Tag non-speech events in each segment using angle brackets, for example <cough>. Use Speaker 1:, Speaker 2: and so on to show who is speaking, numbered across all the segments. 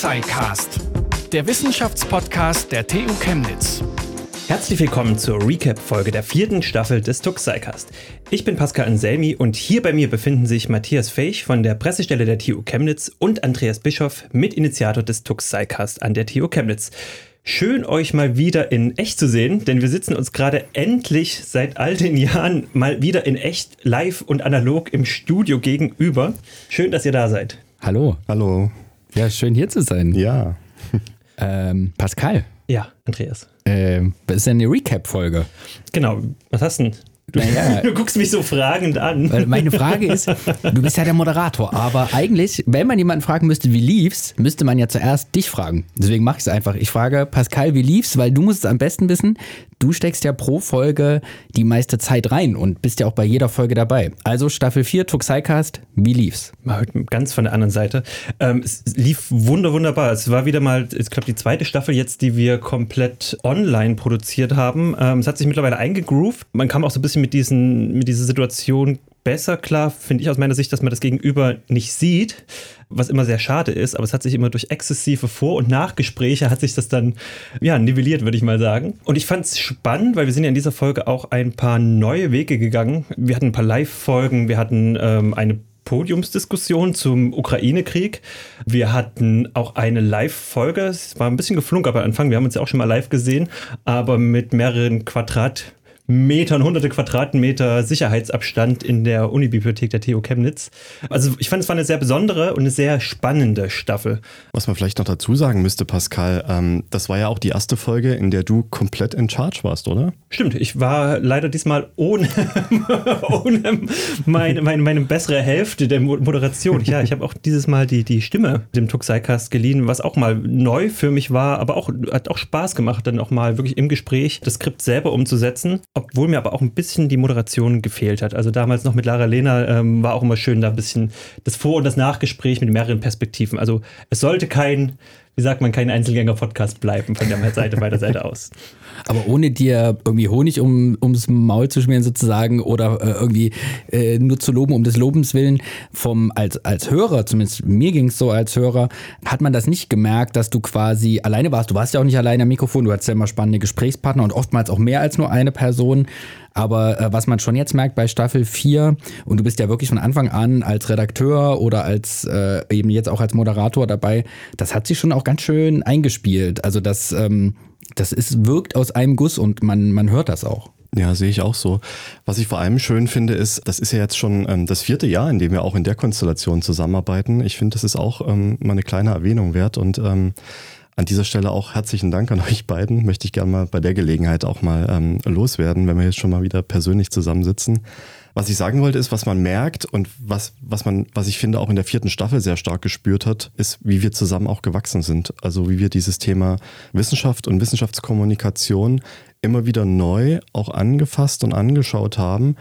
Speaker 1: Tuxicast, der Wissenschaftspodcast der TU Chemnitz.
Speaker 2: Herzlich willkommen zur Recap-Folge der vierten Staffel des Tuxicast. Ich bin Pascal Anselmi und hier bei mir befinden sich Matthias Feich von der Pressestelle der TU Chemnitz und Andreas Bischoff, Mitinitiator des Tuxicast an der TU Chemnitz. Schön, euch mal wieder in echt zu sehen, denn wir sitzen uns gerade endlich seit all den Jahren mal wieder in echt, live und analog im Studio gegenüber. Schön, dass ihr da seid.
Speaker 3: Hallo.
Speaker 4: Hallo.
Speaker 3: Ja, schön hier zu sein.
Speaker 4: Ja. <laughs>
Speaker 3: Ähm, Pascal.
Speaker 2: Ja, Andreas.
Speaker 3: Ähm, das ist ja eine Recap-Folge.
Speaker 2: Genau, was hast du denn? Du,
Speaker 3: Naja. <laughs>
Speaker 2: du guckst mich so fragend an.
Speaker 3: Weil meine Frage ist, du bist ja der Moderator, aber eigentlich, wenn man jemanden fragen müsste, wie lief's, müsste man ja zuerst dich fragen. Deswegen mache ich es einfach. Ich frage Pascal, wie lief's, weil du musst es am besten wissen. Du steckst ja pro Folge die meiste Zeit rein und bist ja auch bei jeder Folge dabei. Also Staffel 4, Tuxicast, wie lief's?
Speaker 2: Mal heute ganz von der anderen Seite. Ähm, es lief wunder, wunderbar. Es war wieder mal, ich glaube, die zweite Staffel jetzt, die wir komplett online produziert haben. Ähm, es hat sich mittlerweile eingegroovt. Man kam auch so ein bisschen mit, diesen, mit dieser Situation besser klar, finde ich aus meiner Sicht, dass man das Gegenüber nicht sieht, was immer sehr schade ist, aber es hat sich immer durch exzessive Vor- und Nachgespräche hat sich das dann, ja, nivelliert, würde ich mal sagen. Und ich fand es spannend, weil wir sind ja in dieser Folge auch ein paar neue Wege gegangen. Wir hatten ein paar Live-Folgen, wir hatten ähm, eine Podiumsdiskussion zum Ukraine-Krieg. Wir hatten auch eine Live-Folge. Es war ein bisschen geflunkert am Anfang. Wir haben uns ja auch schon mal live gesehen, aber mit mehreren Quadratmetern, hunderte Quadratmeter Sicherheitsabstand in der Unibibliothek der TU Chemnitz. Also ich fand, es war eine sehr besondere und eine sehr spannende Staffel.
Speaker 4: Was man vielleicht noch dazu sagen müsste, Pascal, ähm, das war ja auch die erste Folge, in der du komplett in Charge warst, oder?
Speaker 2: Stimmt, ich war leider diesmal ohne, <laughs> ohne meine, meine, meine bessere Hälfte der Mo- Moderation. Ja, ich habe auch dieses Mal die, die Stimme dem Tuxicast geliehen, was auch mal neu für mich war, aber auch hat auch Spaß gemacht, dann auch mal wirklich im Gespräch das Skript selber umzusetzen, obwohl mir aber auch ein bisschen die Moderation gefehlt hat. Also damals noch mit Lara Lena ähm, war auch immer schön, da ein bisschen das Vor- und das Nachgespräch mit mehreren Perspektiven. Also es sollte kein, wie sagt man, kein Einzelgänger-Podcast bleiben von der Seite bei der Seite aus. <laughs>
Speaker 3: Aber ohne dir irgendwie Honig um, ums Maul zu schmieren sozusagen oder äh, irgendwie äh, nur zu loben um des Lobens willen, vom, als, als Hörer, zumindest mir ging es so als Hörer, hat man das nicht gemerkt, dass du quasi alleine warst. Du warst ja auch nicht alleine am Mikrofon, du hattest ja immer spannende Gesprächspartner und oftmals auch mehr als nur eine Person. Aber äh, was man schon jetzt merkt bei Staffel 4, und du bist ja wirklich von Anfang an als Redakteur oder als äh, eben jetzt auch als Moderator dabei, das hat sich schon auch ganz schön eingespielt. Also das, ähm, das ist, wirkt aus einem Guss und man, man hört das auch.
Speaker 4: Ja, sehe ich auch so. Was ich vor allem schön finde, ist, das ist ja jetzt schon ähm, das vierte Jahr, in dem wir auch in der Konstellation zusammenarbeiten. Ich finde, das ist auch ähm, mal eine kleine Erwähnung wert und ähm, an dieser Stelle auch herzlichen Dank an euch beiden. Möchte ich gerne mal bei der Gelegenheit auch mal ähm, loswerden, wenn wir jetzt schon mal wieder persönlich zusammensitzen. Was ich sagen wollte, ist, was man merkt und was, was man, was ich finde, auch in der vierten Staffel sehr stark gespürt hat, ist, wie wir zusammen auch gewachsen sind. Also wie wir dieses Thema Wissenschaft und Wissenschaftskommunikation immer wieder neu auch angefasst und angeschaut haben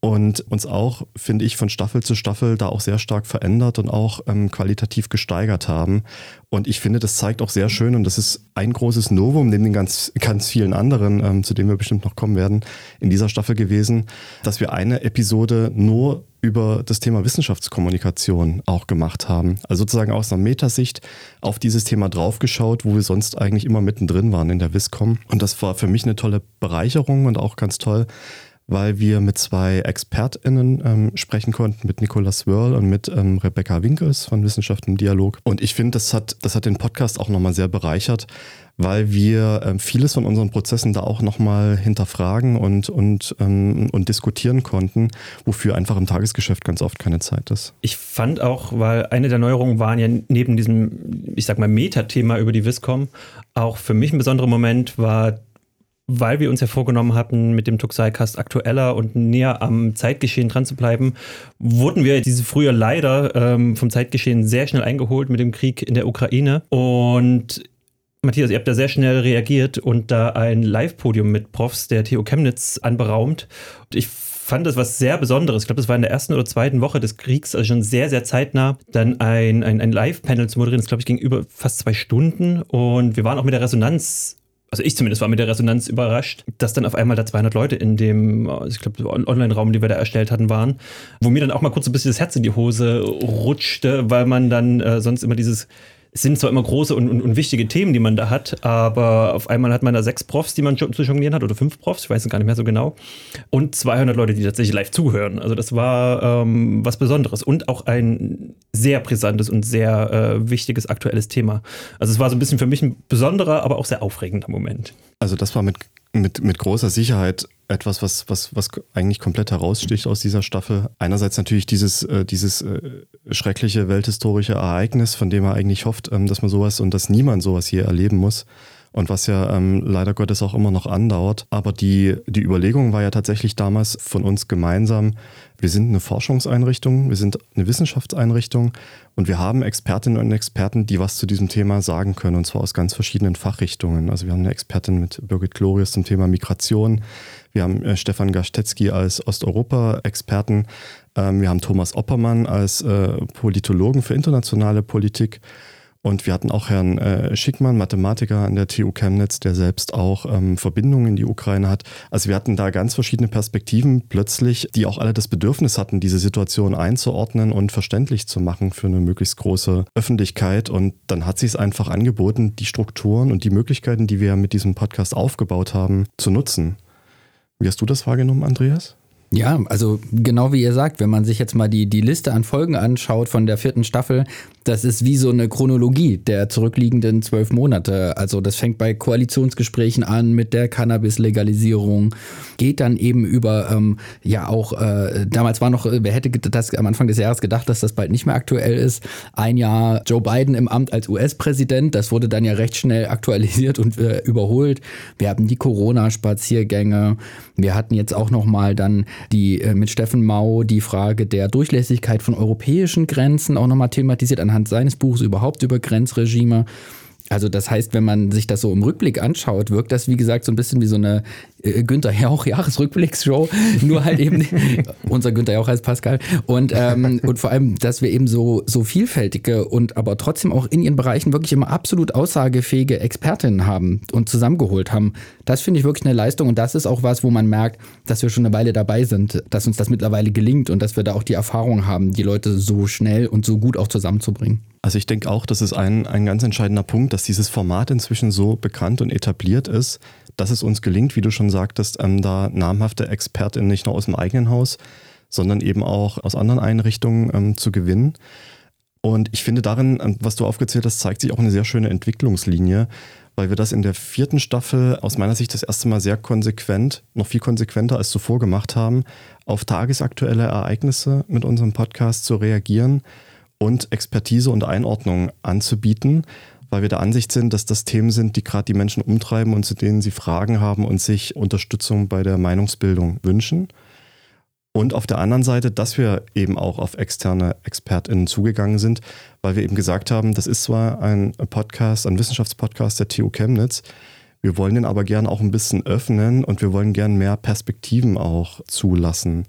Speaker 4: und uns auch, finde ich, von Staffel zu Staffel da auch sehr stark verändert und auch ähm, qualitativ gesteigert haben. Und ich finde, das zeigt auch sehr schön, und das ist ein großes Novum neben den ganz, ganz vielen anderen, ähm, zu denen wir bestimmt noch kommen werden, in dieser Staffel gewesen, dass wir eine Episode nur über das Thema Wissenschaftskommunikation auch gemacht haben. Also sozusagen aus einer Metasicht auf dieses Thema draufgeschaut, wo wir sonst eigentlich immer mittendrin waren in der Wiscom. Und das war für mich eine tolle Bereicherung und auch ganz toll, weil wir mit zwei ExpertInnen ähm, sprechen konnten, mit Nicolas Wörl und mit ähm, Rebecca Winkels von Wissenschaft im Dialog. Und ich finde, das hat, das hat den Podcast auch nochmal sehr bereichert, weil wir ähm, vieles von unseren Prozessen da auch nochmal hinterfragen und, und, ähm, und diskutieren konnten, wofür einfach im Tagesgeschäft ganz oft keine Zeit ist.
Speaker 2: Ich fand auch, weil eine der Neuerungen waren ja neben diesem, ich sag mal, Metathema über die Viscom, auch für mich ein besonderer Moment war weil wir uns ja vorgenommen hatten, mit dem Tuxai-Cast aktueller und näher am Zeitgeschehen dran zu bleiben, wurden wir diese früher leider ähm, vom Zeitgeschehen sehr schnell eingeholt mit dem Krieg in der Ukraine. Und Matthias, ihr habt da sehr schnell reagiert und da ein Live-Podium mit Profs der TU Chemnitz anberaumt. Und ich fand das was sehr Besonderes. Ich glaube, das war in der ersten oder zweiten Woche des Kriegs, also schon sehr, sehr zeitnah, dann ein, ein, ein Live-Panel zu moderieren. Das, glaube ich, ging über fast zwei Stunden. Und wir waren auch mit der Resonanz also ich zumindest war mit der Resonanz überrascht, dass dann auf einmal da 200 Leute in dem, ich glaube, Online-Raum, den wir da erstellt hatten, waren, wo mir dann auch mal kurz ein bisschen das Herz in die Hose rutschte, weil man dann äh, sonst immer dieses es sind zwar immer große und, und, und, wichtige Themen, die man da hat, aber auf einmal hat man da sechs Profs, die man zu jonglieren hat, oder fünf Profs, ich weiß es gar nicht mehr so genau, und 200 Leute, die tatsächlich live zuhören. Also das war ähm, was Besonderes und auch ein sehr brisantes und sehr äh, wichtiges aktuelles Thema. Also es war so ein bisschen für mich ein besonderer, aber auch sehr aufregender Moment.
Speaker 4: Also das war mit mit, mit großer Sicherheit etwas, was, was, was eigentlich komplett heraussticht aus dieser Staffel. Einerseits natürlich dieses, äh, dieses äh, schreckliche welthistorische Ereignis, von dem man eigentlich hofft, ähm, dass man sowas und dass niemand sowas hier erleben muss und was ja ähm, leider Gottes auch immer noch andauert. Aber die, die Überlegung war ja tatsächlich damals von uns gemeinsam, wir sind eine Forschungseinrichtung, wir sind eine Wissenschaftseinrichtung und wir haben Expertinnen und Experten, die was zu diesem Thema sagen können, und zwar aus ganz verschiedenen Fachrichtungen. Also wir haben eine Expertin mit Birgit Glorius zum Thema Migration, wir haben äh, Stefan Gastetzky als Osteuropa-Experten, ähm, wir haben Thomas Oppermann als äh, Politologen für internationale Politik und wir hatten auch Herrn äh, Schickmann, Mathematiker an der TU Chemnitz, der selbst auch ähm, Verbindungen in die Ukraine hat. Also wir hatten da ganz verschiedene Perspektiven plötzlich, die auch alle das Bedürfnis hatten, diese Situation einzuordnen und verständlich zu machen für eine möglichst große Öffentlichkeit. Und dann hat sich es einfach angeboten, die Strukturen und die Möglichkeiten, die wir mit diesem Podcast aufgebaut haben, zu nutzen. Wie hast du das wahrgenommen, Andreas?
Speaker 3: Ja, also genau wie ihr sagt, wenn man sich jetzt mal die, die Liste an Folgen anschaut von der vierten Staffel, das ist wie so eine Chronologie der zurückliegenden zwölf Monate. Also das fängt bei Koalitionsgesprächen an mit der Cannabis-Legalisierung, geht dann eben über, ähm, ja auch, äh, damals war noch, wer hätte das am Anfang des Jahres gedacht, dass das bald nicht mehr aktuell ist, ein Jahr Joe Biden im Amt als US-Präsident, das wurde dann ja recht schnell aktualisiert und äh, überholt. Wir haben die Corona-Spaziergänge, wir hatten jetzt auch nochmal dann die äh, mit Steffen Mau die Frage der Durchlässigkeit von europäischen Grenzen auch nochmal thematisiert anhand anhand seines Buchs überhaupt über Grenzregime. Also das heißt, wenn man sich das so im Rückblick anschaut, wirkt das wie gesagt so ein bisschen wie so eine äh, Günther Jauch <laughs> Jahresrückblicksshow, nur halt eben <laughs> unser Günther Jauch heißt Pascal und ähm, und vor allem, dass wir eben so so vielfältige und aber trotzdem auch in ihren Bereichen wirklich immer absolut aussagefähige Expertinnen haben und zusammengeholt haben. Das finde ich wirklich eine Leistung und das ist auch was, wo man merkt, dass wir schon eine Weile dabei sind, dass uns das mittlerweile gelingt und dass wir da auch die Erfahrung haben, die Leute so schnell und so gut auch zusammenzubringen.
Speaker 4: Also ich denke auch, das ist ein, ein ganz entscheidender Punkt, dass dieses Format inzwischen so bekannt und etabliert ist, dass es uns gelingt, wie du schon sagtest, ähm, da namhafte ExpertInnen nicht nur aus dem eigenen Haus, sondern eben auch aus anderen Einrichtungen ähm, zu gewinnen. Und ich finde darin, ähm, was du aufgezählt hast, zeigt sich auch eine sehr schöne Entwicklungslinie, weil wir das in der vierten Staffel aus meiner Sicht das erste Mal sehr konsequent, noch viel konsequenter als zuvor gemacht haben, auf tagesaktuelle Ereignisse mit unserem Podcast zu reagieren und Expertise und Einordnung anzubieten, weil wir der Ansicht sind, dass das Themen sind, die gerade die Menschen umtreiben und zu denen sie Fragen haben und sich Unterstützung bei der Meinungsbildung wünschen. Und auf der anderen Seite, dass wir eben auch auf externe ExpertInnen zugegangen sind, weil wir eben gesagt haben, das ist zwar ein Podcast, ein Wissenschaftspodcast der TU Chemnitz, wir wollen den aber gern auch ein bisschen öffnen und wir wollen gern mehr Perspektiven auch zulassen.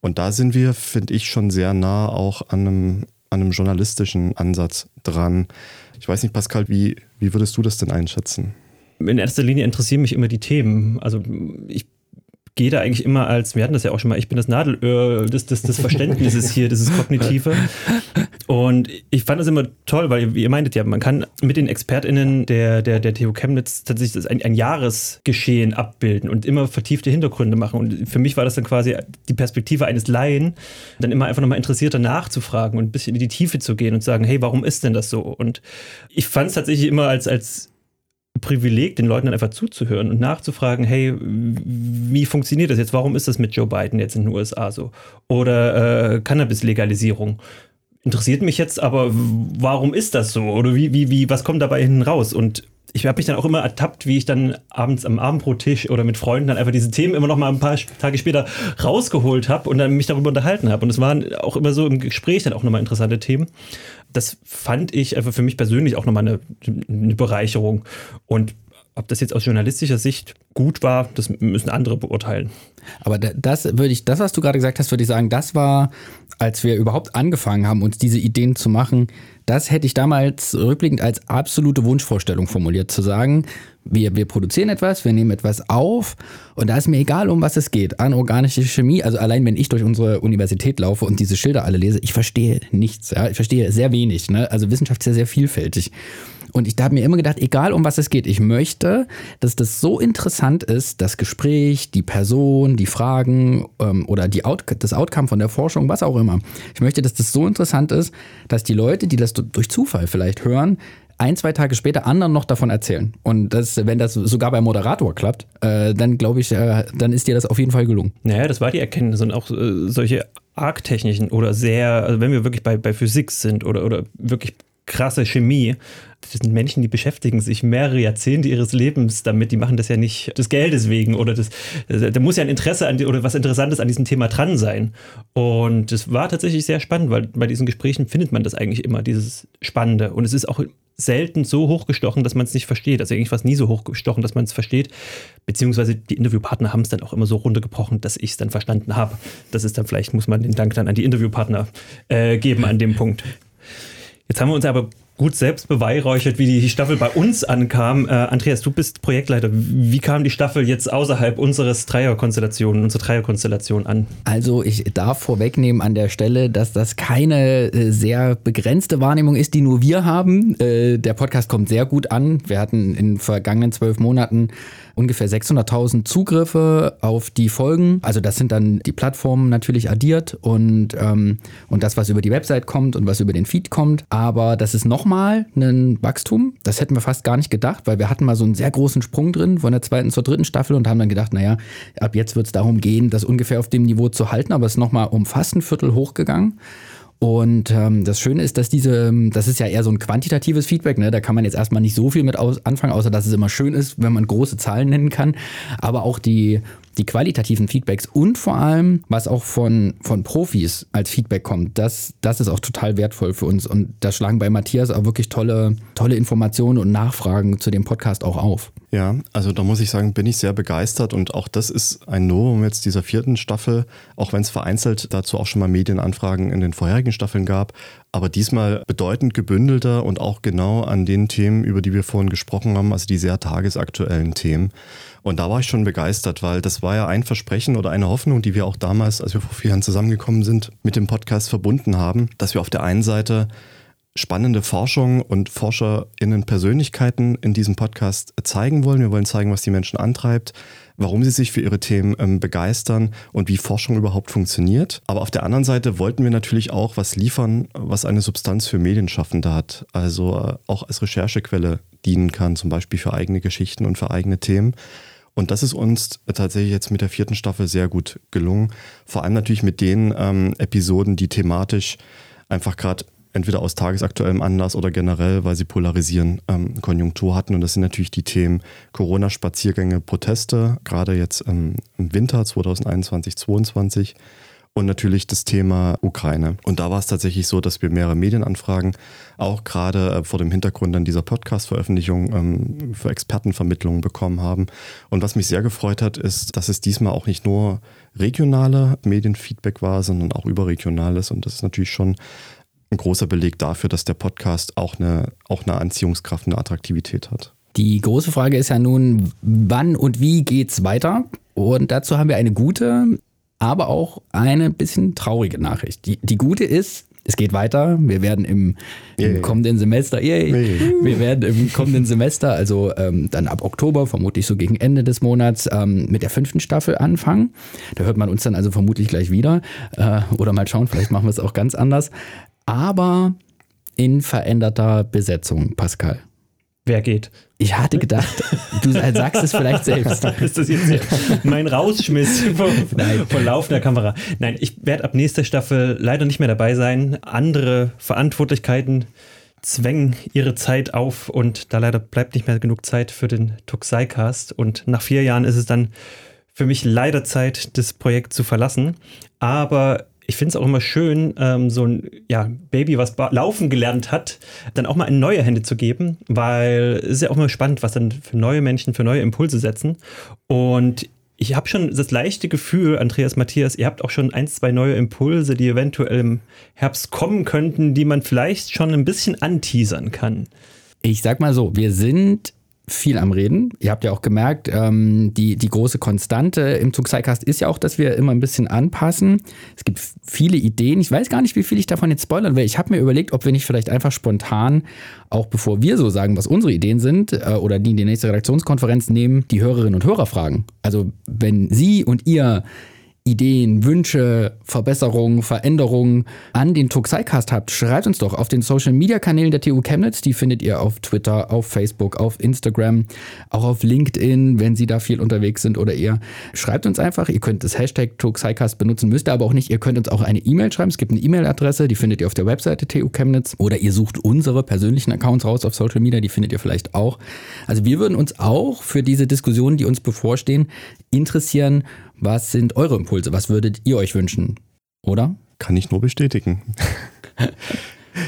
Speaker 4: Und da sind wir, finde ich, schon sehr nah auch an einem an einem journalistischen Ansatz dran. Ich weiß nicht, Pascal, wie, wie würdest du das denn einschätzen?
Speaker 2: In erster Linie interessieren mich immer die Themen. Also ich gehe da eigentlich immer als, wir hatten das ja auch schon mal, ich bin das Nadelöhr des, des, des <laughs> Verständnisses hier, dieses Kognitive. Und ich fand das immer toll, weil ihr meintet ja, man kann mit den ExpertInnen der, der, der TU Chemnitz tatsächlich ein, ein Jahresgeschehen abbilden und immer vertiefte Hintergründe machen. Und für mich war das dann quasi die Perspektive eines Laien, dann immer einfach nochmal interessierter nachzufragen und ein bisschen in die Tiefe zu gehen und sagen, hey, warum ist denn das so? Und ich fand es tatsächlich immer als, als Privileg, den Leuten dann einfach zuzuhören und nachzufragen, hey, wie funktioniert das jetzt? Warum ist das mit Joe Biden jetzt in den USA so? Oder äh, Cannabis-Legalisierung. Interessiert mich jetzt, aber warum ist das so? Oder wie, wie, wie, was kommt dabei hinten raus? Und ich habe mich dann auch immer ertappt, wie ich dann abends am Abendbrottisch oder mit Freunden dann einfach diese Themen immer noch mal ein paar Tage später rausgeholt habe und dann mich darüber unterhalten habe. Und es waren auch immer so im Gespräch dann auch nochmal interessante Themen. Das fand ich einfach für mich persönlich auch nochmal eine, eine Bereicherung. Und Ob das jetzt aus journalistischer Sicht gut war, das müssen andere beurteilen.
Speaker 3: Aber das würde ich, das, was du gerade gesagt hast, würde ich sagen, das war, als wir überhaupt angefangen haben, uns diese Ideen zu machen, das hätte ich damals rückblickend als absolute Wunschvorstellung formuliert, zu sagen, wir, wir produzieren etwas, wir nehmen etwas auf und da ist mir egal, um was es geht. Anorganische Chemie, also allein wenn ich durch unsere Universität laufe und diese Schilder alle lese, ich verstehe nichts. Ja? Ich verstehe sehr wenig. Ne? Also Wissenschaft ist ja sehr vielfältig. Und ich habe mir immer gedacht, egal um was es geht, ich möchte, dass das so interessant ist, das Gespräch, die Person, die Fragen ähm, oder die Out das Outcome von der Forschung, was auch immer. Ich möchte, dass das so interessant ist, dass die Leute, die das durch Zufall vielleicht hören, ein, zwei Tage später anderen noch davon erzählen. Und das, wenn das sogar beim Moderator klappt, äh, dann glaube ich, äh, dann ist dir das auf jeden Fall gelungen.
Speaker 2: Naja, das war die Erkenntnis und auch äh, solche argtechnischen oder sehr, also wenn wir wirklich bei, bei Physik sind oder, oder wirklich krasse Chemie. Das sind Menschen, die beschäftigen sich mehrere Jahrzehnte ihres Lebens damit. Die machen das ja nicht des Geldes wegen oder das, da muss ja ein Interesse an, oder was Interessantes an diesem Thema dran sein. Und es war tatsächlich sehr spannend, weil bei diesen Gesprächen findet man das eigentlich immer, dieses Spannende. Und es ist auch selten so hochgestochen, dass man es nicht versteht. Also eigentlich war es nie so hochgestochen, dass man es versteht. Beziehungsweise die Interviewpartner haben es dann auch immer so runtergebrochen, dass ich es dann verstanden habe. Das ist dann vielleicht, muss man den Dank dann an die Interviewpartner äh, geben an dem Punkt. Jetzt haben wir uns aber gut selbst beweihräuchert, wie die Staffel bei uns ankam. Äh, Andreas, du bist Projektleiter. Wie kam die Staffel jetzt außerhalb unseres Dreierkonstellationen, unserer Dreierkonstellation an?
Speaker 3: Also ich darf vorwegnehmen an der Stelle, dass das keine äh, sehr begrenzte Wahrnehmung ist, die nur wir haben. Äh, der Podcast kommt sehr gut an. Wir hatten in den vergangenen zwölf Monaten ungefähr 600.000 Zugriffe auf die Folgen. Also das sind dann die Plattformen natürlich addiert und, ähm, und das, was über die Website kommt und was über den Feed kommt. Aber das ist nochmal ein Wachstum. Das hätten wir fast gar nicht gedacht, weil wir hatten mal so einen sehr großen Sprung drin von der zweiten zur dritten Staffel und haben dann gedacht, naja, ab jetzt wird es darum gehen, das ungefähr auf dem Niveau zu halten. Aber es ist nochmal um fast ein Viertel hochgegangen. Und ähm, das Schöne ist, dass diese, das ist ja eher so ein quantitatives Feedback, ne? da kann man jetzt erstmal nicht so viel mit aus, anfangen, außer dass es immer schön ist, wenn man große Zahlen nennen kann. Aber auch die, die qualitativen Feedbacks und vor allem, was auch von, von Profis als Feedback kommt, das, das ist auch total wertvoll für uns. Und da schlagen bei Matthias auch wirklich tolle, tolle Informationen und Nachfragen zu dem Podcast auch auf.
Speaker 4: Ja, also da muss ich sagen, bin ich sehr begeistert und auch das ist ein Novum jetzt dieser vierten Staffel, auch wenn es vereinzelt dazu auch schon mal Medienanfragen in den vorherigen Staffeln gab, aber diesmal bedeutend gebündelter und auch genau an den Themen, über die wir vorhin gesprochen haben, also die sehr tagesaktuellen Themen. Und da war ich schon begeistert, weil das war ja ein Versprechen oder eine Hoffnung, die wir auch damals, als wir vor vier Jahren zusammengekommen sind, mit dem Podcast verbunden haben, dass wir auf der einen Seite spannende Forschung und ForscherInnen Persönlichkeiten in diesem Podcast zeigen wollen. Wir wollen zeigen, was die Menschen antreibt, warum sie sich für ihre Themen ähm, begeistern und wie Forschung überhaupt funktioniert. Aber auf der anderen Seite wollten wir natürlich auch was liefern, was eine Substanz für Medienschaffende hat. Also äh, auch als Recherchequelle dienen kann, zum Beispiel für eigene Geschichten und für eigene Themen. Und das ist uns tatsächlich jetzt mit der vierten Staffel sehr gut gelungen. Vor allem natürlich mit den ähm, Episoden, die thematisch einfach gerade entweder aus tagesaktuellem Anlass oder generell, weil sie polarisieren, ähm, Konjunktur hatten. Und das sind natürlich die Themen Corona-Spaziergänge, Proteste, gerade jetzt ähm, im Winter 2021, 2022 und natürlich das Thema Ukraine. Und da war es tatsächlich so, dass wir mehrere Medienanfragen, auch gerade äh, vor dem Hintergrund dann dieser Podcast-Veröffentlichung ähm, für Expertenvermittlungen bekommen haben. Und was mich sehr gefreut hat, ist, dass es diesmal auch nicht nur regionale Medienfeedback war, sondern auch überregionales. Und das ist natürlich schon ein großer Beleg dafür, dass der Podcast auch eine, auch eine Anziehungskraft, eine Attraktivität hat.
Speaker 3: Die große Frage ist ja nun, wann und wie geht's weiter? Und dazu haben wir eine gute aber auch eine bisschen traurige Nachricht. Die, die gute ist, es geht weiter. Wir werden im, im kommenden Semester, yay, wir werden im kommenden Semester, also ähm, dann ab Oktober, vermutlich so gegen Ende des Monats, ähm, mit der fünften Staffel anfangen. Da hört man uns dann also vermutlich gleich wieder. Äh, oder mal schauen, vielleicht machen wir es auch ganz anders. Aber in veränderter Besetzung, Pascal.
Speaker 2: Wer geht?
Speaker 3: Ich hatte gedacht, du sagst es vielleicht selbst. <laughs>
Speaker 2: ist das jetzt mein Rausschmiss <laughs> vor, vor laufender Kamera? Nein, ich werde ab nächster Staffel leider nicht mehr dabei sein. Andere Verantwortlichkeiten zwängen ihre Zeit auf und da leider bleibt nicht mehr genug Zeit für den Tuxai-Cast. Und nach vier Jahren ist es dann für mich leider Zeit, das Projekt zu verlassen. Aber ich finde es auch immer schön, ähm, so ein ja, Baby, was laufen gelernt hat, dann auch mal in neue Hände zu geben, weil es ist ja auch immer spannend, was dann für neue Menschen, für neue Impulse setzen. Und ich habe schon das leichte Gefühl, Andreas Matthias, ihr habt auch schon ein, zwei neue Impulse, die eventuell im Herbst kommen könnten, die man vielleicht schon ein bisschen anteasern kann.
Speaker 3: Ich sag mal so, wir sind viel am Reden. Ihr habt ja auch gemerkt, ähm, die, die große Konstante im Zugzeitcast ist ja auch, dass wir immer ein bisschen anpassen. Es gibt viele Ideen. Ich weiß gar nicht, wie viel ich davon jetzt spoilern will. Ich habe mir überlegt, ob wir nicht vielleicht einfach spontan, auch bevor wir so sagen, was unsere Ideen sind, äh, oder die in die nächste Redaktionskonferenz nehmen, die Hörerinnen und Hörer fragen. Also wenn Sie und ihr Ideen, Wünsche, Verbesserungen, Veränderungen an den Tuxicast habt, schreibt uns doch auf den Social Media Kanälen der TU Chemnitz. Die findet ihr auf Twitter, auf Facebook, auf Instagram, auch auf LinkedIn, wenn Sie da viel unterwegs sind oder ihr. Schreibt uns einfach. Ihr könnt das Hashtag Tuxicast benutzen, müsst ihr aber auch nicht. Ihr könnt uns auch eine E-Mail schreiben. Es gibt eine E-Mail-Adresse, die findet ihr auf der Webseite TU Chemnitz. Oder ihr sucht unsere persönlichen Accounts raus auf Social Media, die findet ihr vielleicht auch. Also wir würden uns auch für diese Diskussionen, die uns bevorstehen, interessieren was sind eure Impulse? Was würdet ihr euch wünschen? Oder?
Speaker 4: Kann ich nur bestätigen. <laughs>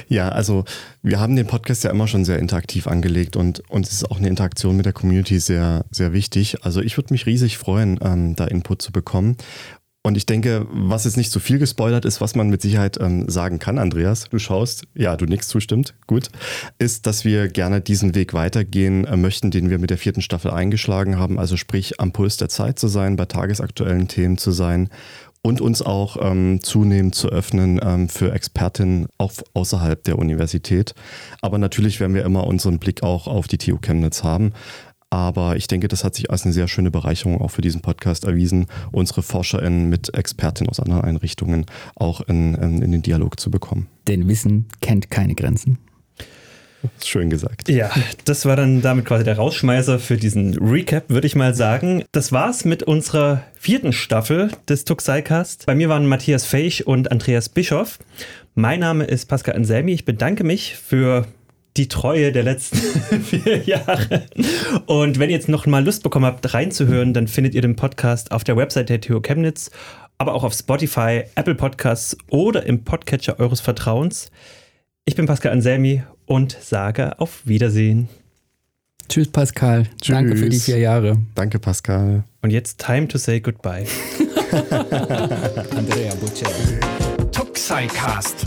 Speaker 4: Ja, also wir haben den Podcast ja immer schon sehr interaktiv angelegt und uns ist auch eine Interaktion mit der Community sehr, sehr wichtig. Also ich würde mich riesig freuen, ähm, da Input zu bekommen. Und ich denke, was jetzt nicht so viel gespoilert ist, was man mit Sicherheit ähm, sagen kann, Andreas, du schaust, ja, du nix zustimmt, gut, ist, dass wir gerne diesen Weg weitergehen äh, möchten, den wir mit der vierten Staffel eingeschlagen haben. Also sprich, am Puls der Zeit zu sein, bei tagesaktuellen Themen zu sein und uns auch ähm, zunehmend zu öffnen ähm, für Expertinnen auch außerhalb der Universität. Aber natürlich werden wir immer unseren Blick auch auf die TU Chemnitz haben. Aber ich denke, das hat sich als eine sehr schöne Bereicherung auch für diesen Podcast erwiesen, unsere ForscherInnen mit Expertinnen aus anderen Einrichtungen auch in, in, in den Dialog zu bekommen.
Speaker 3: Denn Wissen kennt keine Grenzen.
Speaker 4: Schön gesagt.
Speaker 2: Ja, das war dann damit quasi der Rausschmeißer für diesen Recap, würde ich mal sagen. Das war's mit unserer vierten Staffel des Tuxicast. Bei mir waren Matthias Feich und Andreas Bischoff. Mein Name ist Pascal Anselmi. Ich bedanke mich für die Treue der letzten <laughs> vier Jahre. Und wenn ihr jetzt noch mal Lust bekommen habt, reinzuhören, dann findet ihr den Podcast auf der Website der TU Chemnitz, aber auch auf Spotify, Apple Podcasts oder im Podcatcher eures Vertrauens. Ich bin Pascal Anselmi und sage auf Wiedersehen.
Speaker 3: Tschüss, Pascal. Tschüss. Danke für die vier Jahre.
Speaker 4: Danke, Pascal.
Speaker 2: Und jetzt time to say goodbye. <laughs>
Speaker 1: Andrea Bocelli. Tuxicast